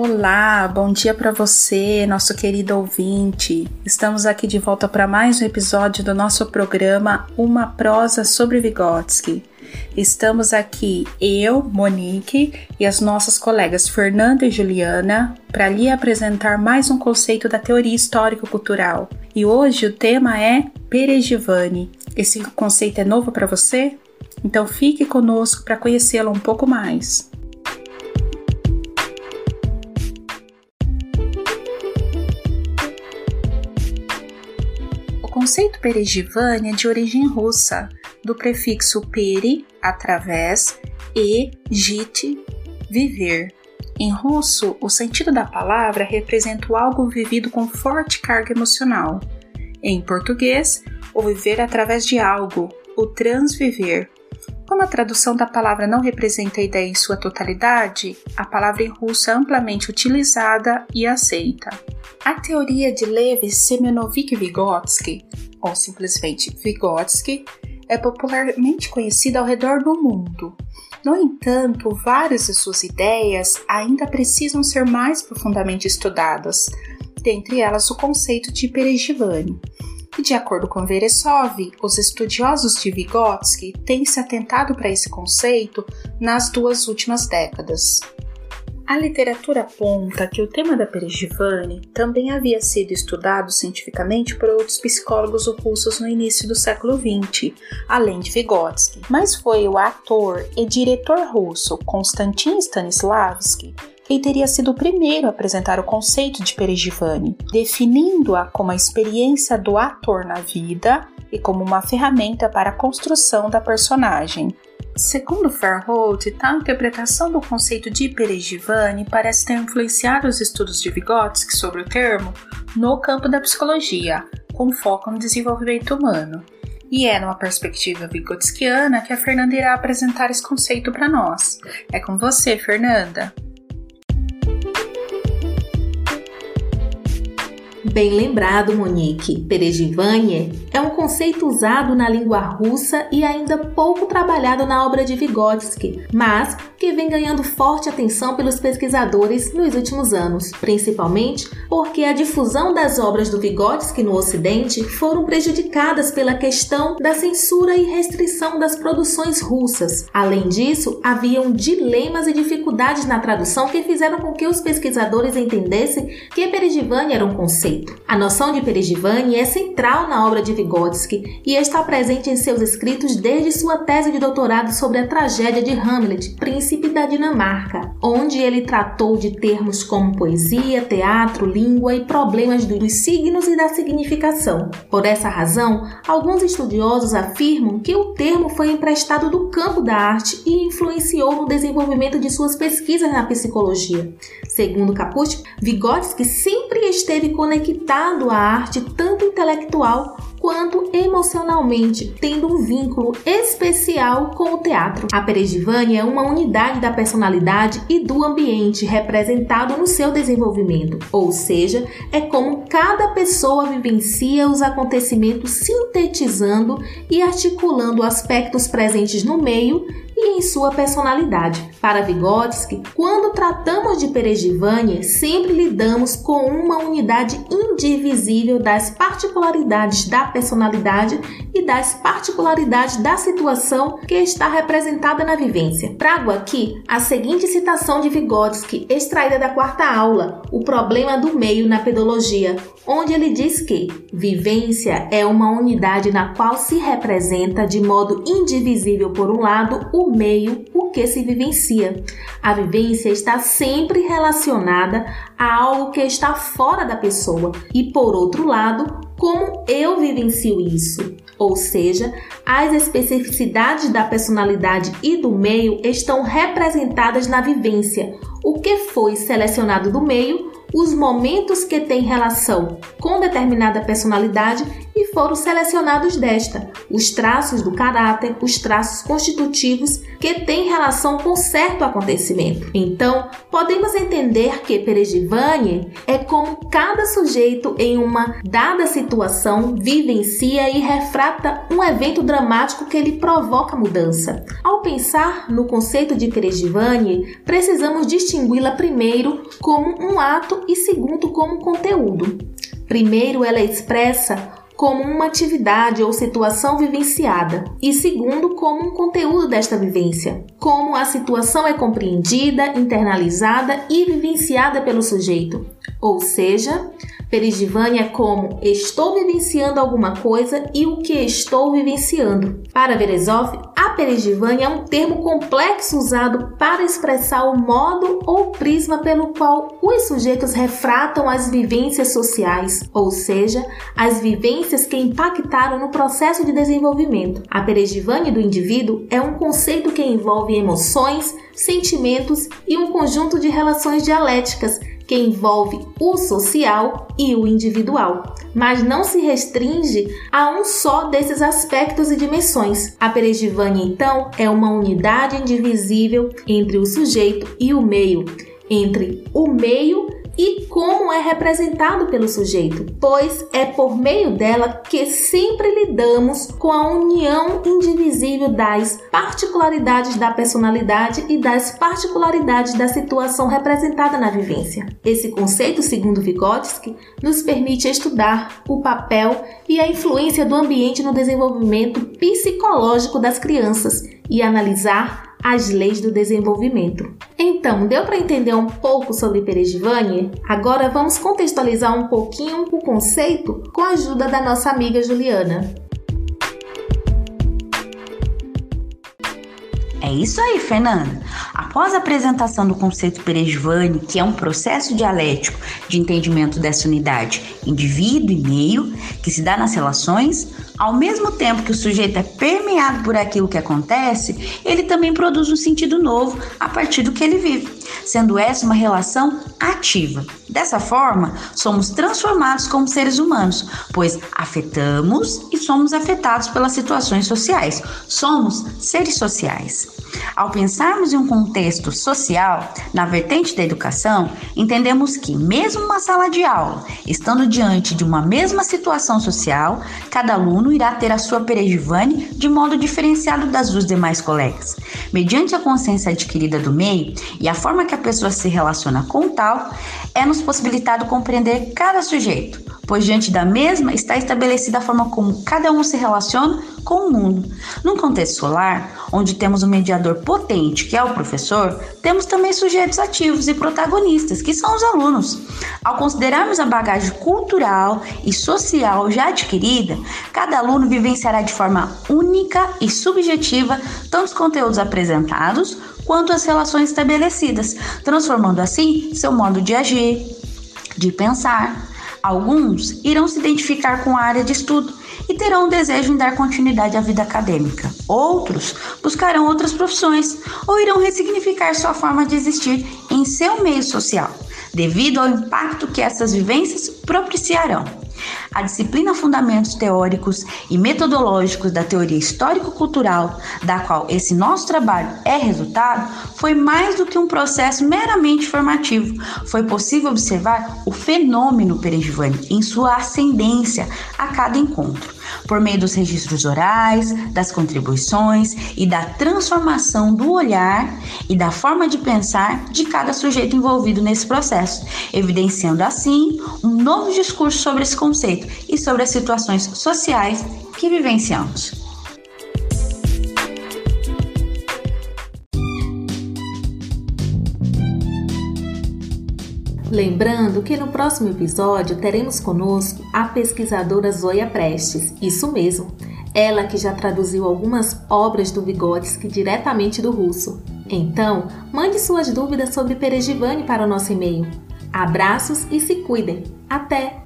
Olá, bom dia para você, nosso querido ouvinte. Estamos aqui de volta para mais um episódio do nosso programa Uma Prosa sobre Vygotsky. Estamos aqui eu, Monique e as nossas colegas Fernanda e Juliana para lhe apresentar mais um conceito da teoria histórico-cultural. E hoje o tema é Perejivani. Esse conceito é novo para você? Então fique conosco para conhecê-lo um pouco mais. Conceito Perejivânia é de origem russa, do prefixo peri, através, e jit, viver. Em russo, o sentido da palavra representa o algo vivido com forte carga emocional. Em português, o viver através de algo, o transviver. Como a tradução da palavra não representa a ideia em sua totalidade, a palavra em russo é amplamente utilizada e aceita. A teoria de Levi Semyonovich-Vygotsky, ou simplesmente Vygotsky, é popularmente conhecida ao redor do mundo. No entanto, várias de suas ideias ainda precisam ser mais profundamente estudadas, dentre elas o conceito de Perejivani. E de acordo com Veresov, os estudiosos de Vygotsky têm se atentado para esse conceito nas duas últimas décadas. A literatura aponta que o tema da Perejivane também havia sido estudado cientificamente por outros psicólogos russos no início do século XX, além de Vygotsky, mas foi o ator e diretor russo Konstantin Stanislavski quem teria sido o primeiro a apresentar o conceito de Perejivane, definindo-a como a experiência do ator na vida e como uma ferramenta para a construção da personagem. Segundo Fairholt, tal interpretação do conceito de Perejivani parece ter influenciado os estudos de Vygotsky sobre o termo no campo da psicologia, com foco no desenvolvimento humano. E é numa perspectiva vigotskiana que a Fernanda irá apresentar esse conceito para nós. É com você, Fernanda. Bem lembrado, Monique. Perejivanie é um conceito usado na língua russa e ainda pouco trabalhado na obra de Vygotsky, mas que vem ganhando forte atenção pelos pesquisadores nos últimos anos, principalmente porque a difusão das obras do Vygotsky no Ocidente foram prejudicadas pela questão da censura e restrição das produções russas. Além disso, haviam dilemas e dificuldades na tradução que fizeram com que os pesquisadores entendessem que Perejivanie era um conceito a noção de Perigivani é central na obra de Vygotsky e está presente em seus escritos desde sua tese de doutorado sobre a tragédia de Hamlet, príncipe da Dinamarca, onde ele tratou de termos como poesia, teatro, língua e problemas dos signos e da significação. Por essa razão, alguns estudiosos afirmam que o termo foi emprestado do campo da arte e influenciou no desenvolvimento de suas pesquisas na psicologia. Segundo Kaput, Vygotsky sempre esteve conectado à arte tanto intelectual quanto emocionalmente, tendo um vínculo especial com o teatro. A Perejivânia é uma unidade da personalidade e do ambiente representado no seu desenvolvimento, ou seja, é como cada pessoa vivencia os acontecimentos sintetizando e articulando aspectos presentes no meio e em sua personalidade. Para Vygotsky, quando tratamos de Perejivânia, sempre lidamos com uma unidade indivisível das particularidades da personalidade e das particularidades da situação que está representada na vivência. Trago aqui a seguinte citação de Vygotsky, extraída da quarta aula, O Problema do Meio na Pedologia, onde ele diz que vivência é uma unidade na qual se representa de modo indivisível, por um lado, o meio, o que se vivencia. A vivência está sempre relacionada a algo que está fora da pessoa e, por outro lado, como eu vivencio isso. Ou seja, as especificidades da personalidade e do meio estão representadas na vivência. O que foi selecionado do meio os momentos que têm relação com determinada personalidade e foram selecionados desta, os traços do caráter, os traços constitutivos que têm relação com certo acontecimento. Então, podemos entender que Perejivane é como cada sujeito em uma dada situação vivencia e refrata um evento dramático que lhe provoca mudança. Ao pensar no conceito de Perejivane, precisamos distingui-la primeiro como um ato e segundo como conteúdo. Primeiro, ela expressa como uma atividade ou situação vivenciada, e segundo, como um conteúdo desta vivência, como a situação é compreendida, internalizada e vivenciada pelo sujeito. Ou seja, Perigivânia é como estou vivenciando alguma coisa e o que estou vivenciando. Para Berezov, a perigivânia é um termo complexo usado para expressar o modo ou prisma pelo qual os sujeitos refratam as vivências sociais, ou seja, as vivências que impactaram no processo de desenvolvimento. A perigivânia do indivíduo é um conceito que envolve emoções, sentimentos e um conjunto de relações dialéticas que envolve o social e o individual, mas não se restringe a um só desses aspectos e dimensões. A perigivânia, então, é uma unidade indivisível entre o sujeito e o meio, entre o meio e como é representado pelo sujeito, pois é por meio dela que sempre lidamos com a união indivisível das particularidades da personalidade e das particularidades da situação representada na vivência. Esse conceito, segundo Vygotsky, nos permite estudar o papel e a influência do ambiente no desenvolvimento psicológico das crianças e analisar as leis do desenvolvimento. Então, deu para entender um pouco sobre Perejivânia? Agora vamos contextualizar um pouquinho o conceito com a ajuda da nossa amiga Juliana. É isso aí, Fernanda. Após a apresentação do conceito Perejvani, que é um processo dialético de entendimento dessa unidade indivíduo e meio, que se dá nas relações, ao mesmo tempo que o sujeito é permeado por aquilo que acontece, ele também produz um sentido novo a partir do que ele vive, sendo essa uma relação ativa. Dessa forma, somos transformados como seres humanos, pois afetamos e somos afetados pelas situações sociais. Somos seres sociais. Ao pensarmos em um contexto social, na vertente da educação, entendemos que, mesmo uma sala de aula, estando diante de uma mesma situação social, cada aluno irá ter a sua perejivane de modo diferenciado das dos demais colegas. Mediante a consciência adquirida do meio e a forma que a pessoa se relaciona com tal, é nos possibilitado compreender cada sujeito, pois diante da mesma está estabelecida a forma como cada um se relaciona com o mundo. Num contexto escolar, onde temos um mediador potente, que é o professor, temos também sujeitos ativos e protagonistas, que são os alunos. Ao considerarmos a bagagem cultural e social já adquirida, cada aluno vivenciará de forma única e subjetiva tanto os conteúdos apresentados quanto as relações estabelecidas, transformando assim seu modo de agir, de pensar. Alguns irão se identificar com a área de estudo e terão o desejo em dar continuidade à vida acadêmica. Outros buscarão outras profissões ou irão ressignificar sua forma de existir em seu meio social, devido ao impacto que essas vivências propiciarão. A disciplina Fundamentos Teóricos e Metodológicos da Teoria Histórico-Cultural, da qual esse nosso trabalho é resultado, foi mais do que um processo meramente formativo. Foi possível observar o fenômeno Perejivani em sua ascendência a cada encontro por meio dos registros orais, das contribuições e da transformação do olhar e da forma de pensar de cada sujeito envolvido nesse processo, evidenciando assim um novo discurso sobre esse conceito e sobre as situações sociais que vivenciamos. Lembrando que no próximo episódio teremos conosco a pesquisadora Zoya Prestes, isso mesmo, ela que já traduziu algumas obras do Vygotsky diretamente do russo. Então, mande suas dúvidas sobre Perejivane para o nosso e-mail. Abraços e se cuidem. Até!